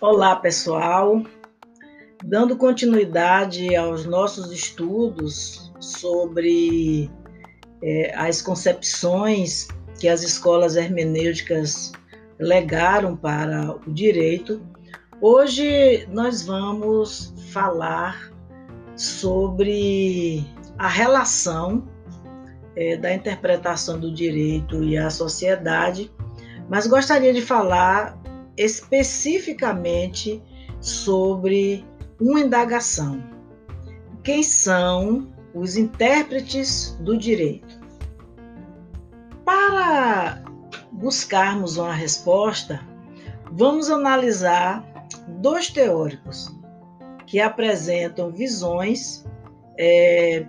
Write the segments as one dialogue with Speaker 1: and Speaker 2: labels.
Speaker 1: Olá, pessoal. Dando continuidade aos nossos estudos sobre é, as concepções que as escolas hermenêuticas legaram para o direito, hoje nós vamos falar sobre a relação é, da interpretação do direito e a sociedade, mas gostaria de falar especificamente sobre uma indagação. Quem são os intérpretes do direito? Para buscarmos uma resposta, vamos analisar dois teóricos que apresentam visões é,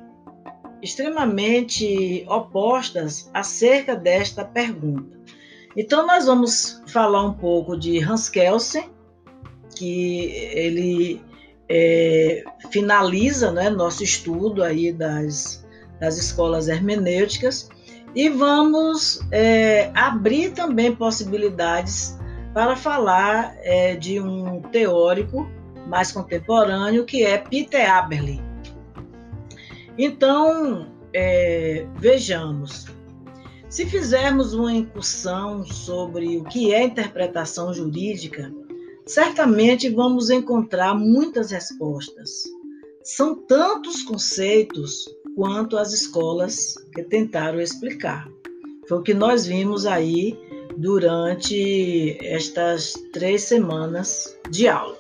Speaker 1: extremamente opostas acerca desta pergunta. Então, nós vamos falar um pouco de Hans Kelsen, que ele é, finaliza né, nosso estudo aí das, das escolas hermenêuticas e vamos é, abrir também possibilidades para falar é, de um teórico mais contemporâneo que é Peter Aberle. Então, é, vejamos, se fizermos uma incursão sobre o que é interpretação jurídica, certamente vamos encontrar muitas respostas. São tantos conceitos quanto as escolas que tentaram explicar. Foi o que nós vimos aí durante estas três semanas de aula.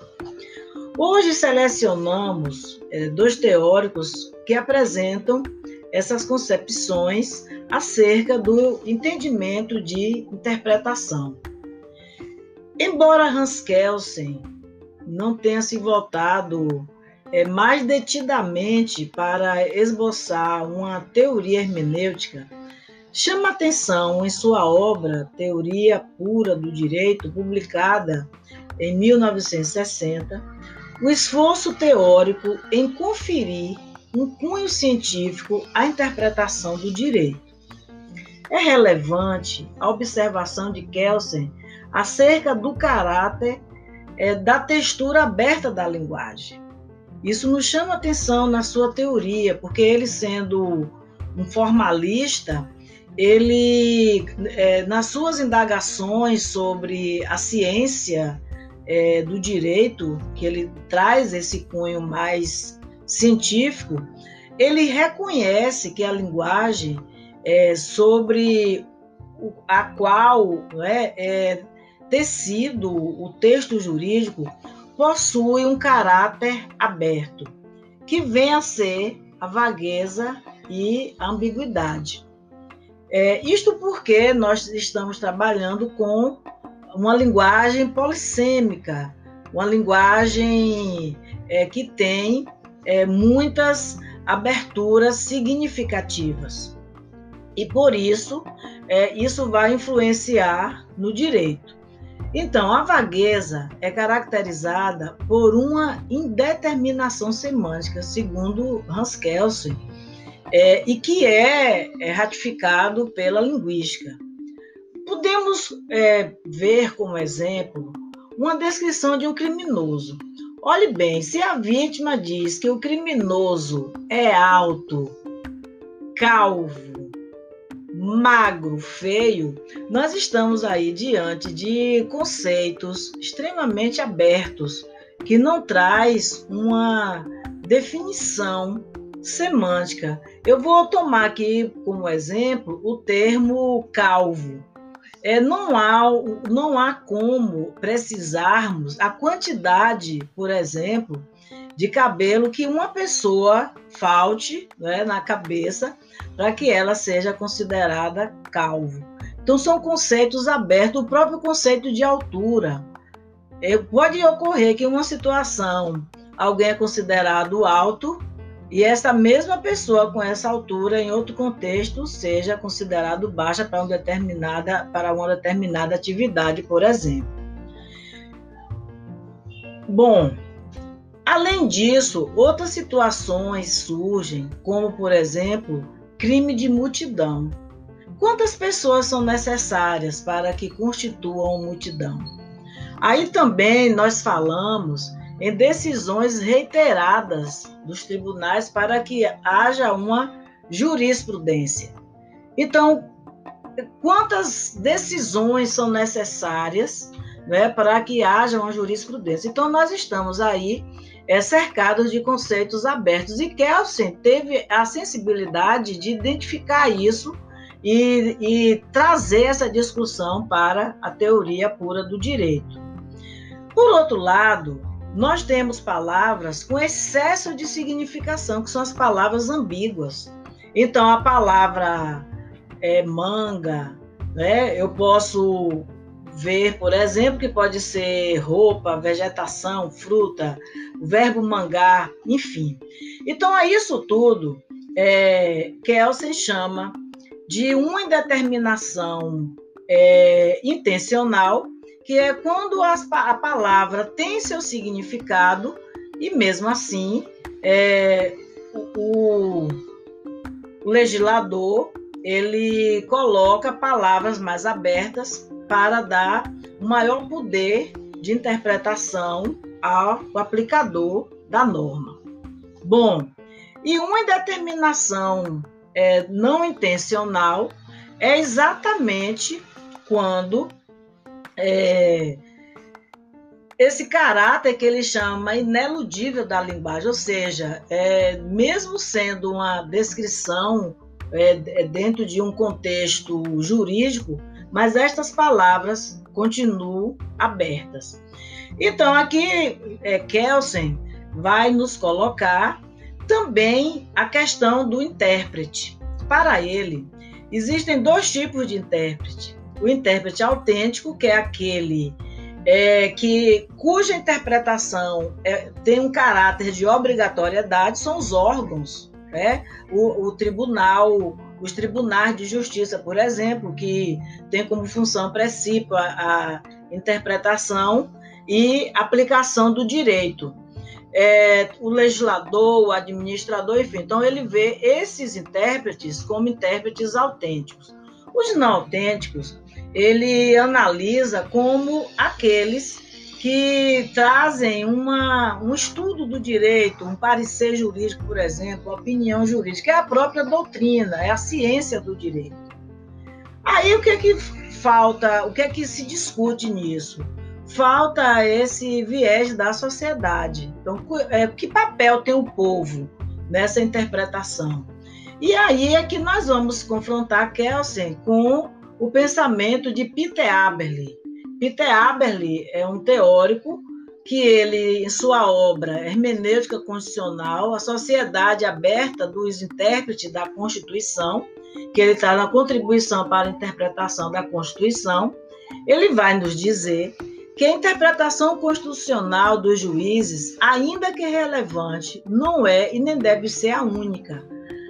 Speaker 1: Hoje selecionamos é, dois teóricos que apresentam essas concepções acerca do entendimento de interpretação. Embora Hans Kelsen não tenha se voltado é, mais detidamente para esboçar uma teoria hermenêutica, chama atenção em sua obra Teoria Pura do Direito, publicada em 1960, o esforço teórico em conferir um cunho científico à interpretação do direito. É relevante a observação de Kelsen acerca do caráter é, da textura aberta da linguagem. Isso nos chama atenção na sua teoria, porque ele, sendo um formalista, ele, é, nas suas indagações sobre a ciência é, do direito, que ele traz esse cunho mais científico, ele reconhece que a linguagem é, sobre a qual é, é tecido o texto jurídico possui um caráter aberto, que vem a ser a vagueza e a ambiguidade. É, isto porque nós estamos trabalhando com uma linguagem polissêmica, uma linguagem é, que tem é, muitas aberturas significativas. E por isso, é, isso vai influenciar no direito. Então, a vagueza é caracterizada por uma indeterminação semântica, segundo Hans Kelsen, é, e que é, é, ratificado pela linguística. Podemos é, ver como exemplo uma descrição de um criminoso. Olhe bem, se a vítima diz que o criminoso é alto, calvo, magro, feio, nós estamos aí diante de conceitos extremamente abertos que não traz uma definição semântica. Eu vou tomar aqui como exemplo o termo calvo é, não, há, não há como precisarmos a quantidade, por exemplo, de cabelo que uma pessoa falte né, na cabeça para que ela seja considerada calvo. Então, são conceitos abertos, o próprio conceito de altura. É, pode ocorrer que em uma situação alguém é considerado alto e essa mesma pessoa com essa altura, em outro contexto, seja considerado baixa para, uma determinada, para uma determinada atividade, por exemplo. Bom, além disso, outras situações surgem, como, por exemplo, crime de multidão. Quantas pessoas são necessárias para que constituam multidão? Aí também nós falamos em decisões reiteradas dos tribunais para que haja uma jurisprudência. Então, quantas decisões são necessárias né, para que haja uma jurisprudência? Então, nós estamos aí é, cercados de conceitos abertos e Kelsen teve a sensibilidade de identificar isso e, e trazer essa discussão para a teoria pura do direito. Por outro lado, nós temos palavras com excesso de significação, que são as palavras ambíguas. Então, a palavra é, manga, né? eu posso ver, por exemplo, que pode ser roupa, vegetação, fruta, o verbo mangar, enfim. Então, a isso tudo, é, Kelsen chama de uma indeterminação é, intencional que é quando as, a palavra tem seu significado e mesmo assim é, o, o legislador ele coloca palavras mais abertas para dar maior poder de interpretação ao aplicador da norma. Bom, e uma indeterminação é, não intencional é exatamente quando é, esse caráter que ele chama ineludível da linguagem, ou seja, é, mesmo sendo uma descrição é, é, dentro de um contexto jurídico, mas estas palavras continuam abertas. Então, aqui é, Kelsen vai nos colocar também a questão do intérprete. Para ele, existem dois tipos de intérprete o intérprete autêntico, que é aquele é, que cuja interpretação é, tem um caráter de obrigatoriedade, são os órgãos, né? o, o tribunal, os tribunais de justiça, por exemplo, que tem como função princípio a, a interpretação e aplicação do direito. É, o legislador, o administrador, enfim. Então, ele vê esses intérpretes como intérpretes autênticos. Os não autênticos ele analisa como aqueles que trazem uma, um estudo do direito, um parecer jurídico, por exemplo, opinião jurídica, é a própria doutrina, é a ciência do direito. Aí o que é que falta, o que é que se discute nisso? Falta esse viés da sociedade. Então, é, que papel tem o povo nessa interpretação? E aí é que nós vamos confrontar Kelsen com o pensamento de Peter Aberle. Peter Aberle é um teórico que ele, em sua obra Hermenêutica Constitucional, a Sociedade Aberta dos Intérpretes da Constituição, que ele está na contribuição para a interpretação da Constituição, ele vai nos dizer que a interpretação constitucional dos juízes, ainda que relevante, não é e nem deve ser a única.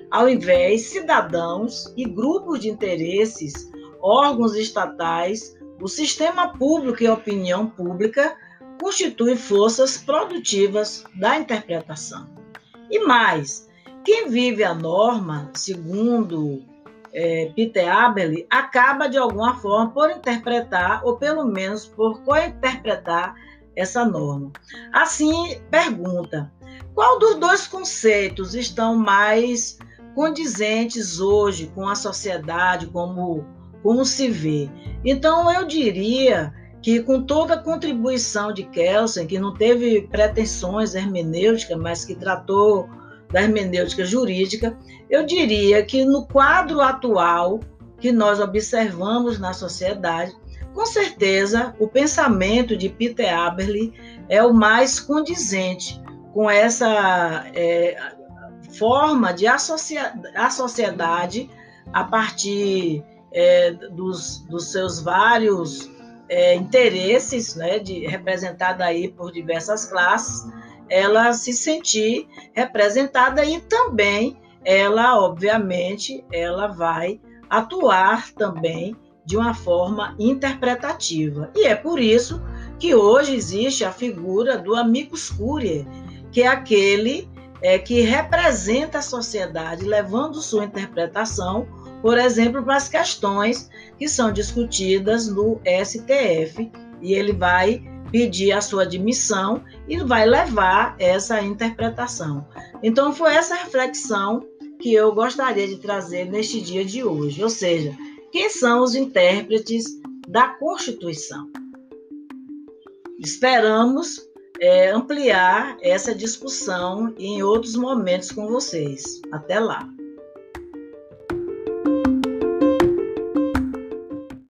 Speaker 1: Ao invés, cidadãos e grupos de interesses órgãos estatais, o sistema público e a opinião pública constituem forças produtivas da interpretação. E mais, quem vive a norma, segundo é, Peter Abel, acaba de alguma forma por interpretar, ou pelo menos por co-interpretar essa norma. Assim, pergunta: qual dos dois conceitos estão mais condizentes hoje com a sociedade, como como se vê. Então, eu diria que com toda a contribuição de Kelsen, que não teve pretensões hermenêuticas, mas que tratou da hermenêutica jurídica, eu diria que no quadro atual que nós observamos na sociedade, com certeza o pensamento de Peter Aberle é o mais condizente com essa é, forma de associar a sociedade a partir é, dos, dos seus vários é, interesses, né, de, representada aí por diversas classes, ela se sentir representada e também ela, obviamente, ela vai atuar também de uma forma interpretativa. E é por isso que hoje existe a figura do amicus curiae, que é aquele é, que representa a sociedade, levando sua interpretação por exemplo, para as questões que são discutidas no STF, e ele vai pedir a sua admissão e vai levar essa interpretação. Então, foi essa reflexão que eu gostaria de trazer neste dia de hoje, ou seja, quem são os intérpretes da Constituição? Esperamos é, ampliar essa discussão em outros momentos com vocês. Até lá!